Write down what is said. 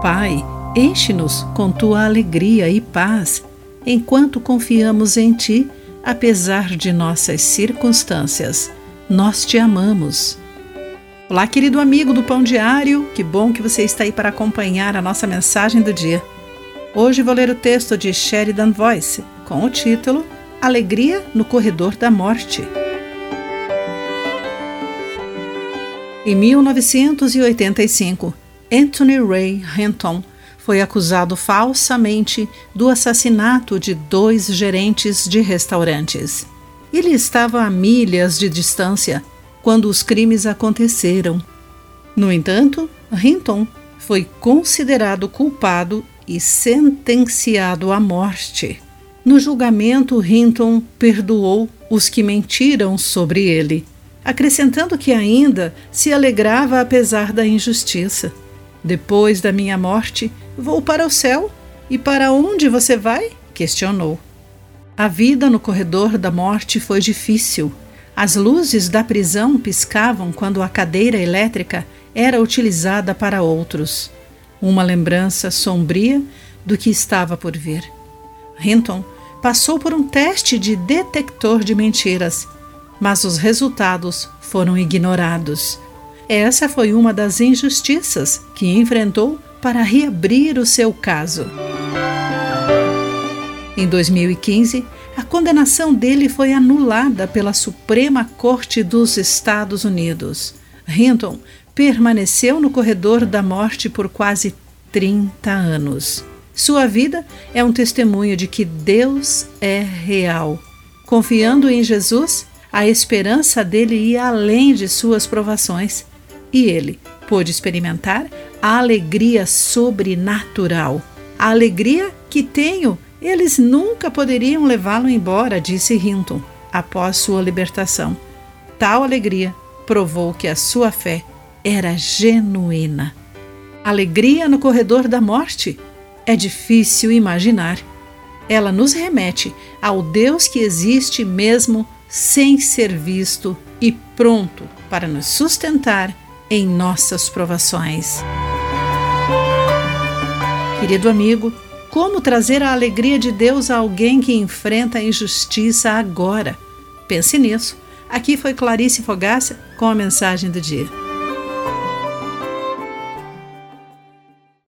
Pai, enche-nos com tua alegria e paz enquanto confiamos em ti, apesar de nossas circunstâncias. Nós te amamos. Olá, querido amigo do Pão Diário, que bom que você está aí para acompanhar a nossa mensagem do dia. Hoje vou ler o texto de Sheridan Voice com o título Alegria no Corredor da Morte. Em 1985, Anthony Ray Hinton foi acusado falsamente do assassinato de dois gerentes de restaurantes. Ele estava a milhas de distância quando os crimes aconteceram. No entanto, Hinton foi considerado culpado e sentenciado à morte. No julgamento, Hinton perdoou os que mentiram sobre ele, acrescentando que ainda se alegrava apesar da injustiça. Depois da minha morte, vou para o céu. E para onde você vai? questionou. A vida no corredor da morte foi difícil. As luzes da prisão piscavam quando a cadeira elétrica era utilizada para outros. Uma lembrança sombria do que estava por vir. Hinton passou por um teste de detector de mentiras, mas os resultados foram ignorados. Essa foi uma das injustiças que enfrentou para reabrir o seu caso. Em 2015, a condenação dele foi anulada pela Suprema Corte dos Estados Unidos. Hinton permaneceu no corredor da morte por quase 30 anos. Sua vida é um testemunho de que Deus é real. Confiando em Jesus, a esperança dele ia além de suas provações e ele pôde experimentar a alegria sobrenatural. A alegria que tenho, eles nunca poderiam levá-lo embora, disse Hinton, após sua libertação. Tal alegria provou que a sua fé era genuína. Alegria no corredor da morte? É difícil imaginar. Ela nos remete ao Deus que existe mesmo sem ser visto e pronto para nos sustentar em nossas provações. Querido amigo, como trazer a alegria de Deus a alguém que enfrenta a injustiça agora? Pense nisso. Aqui foi Clarice Fogaça com a mensagem do dia.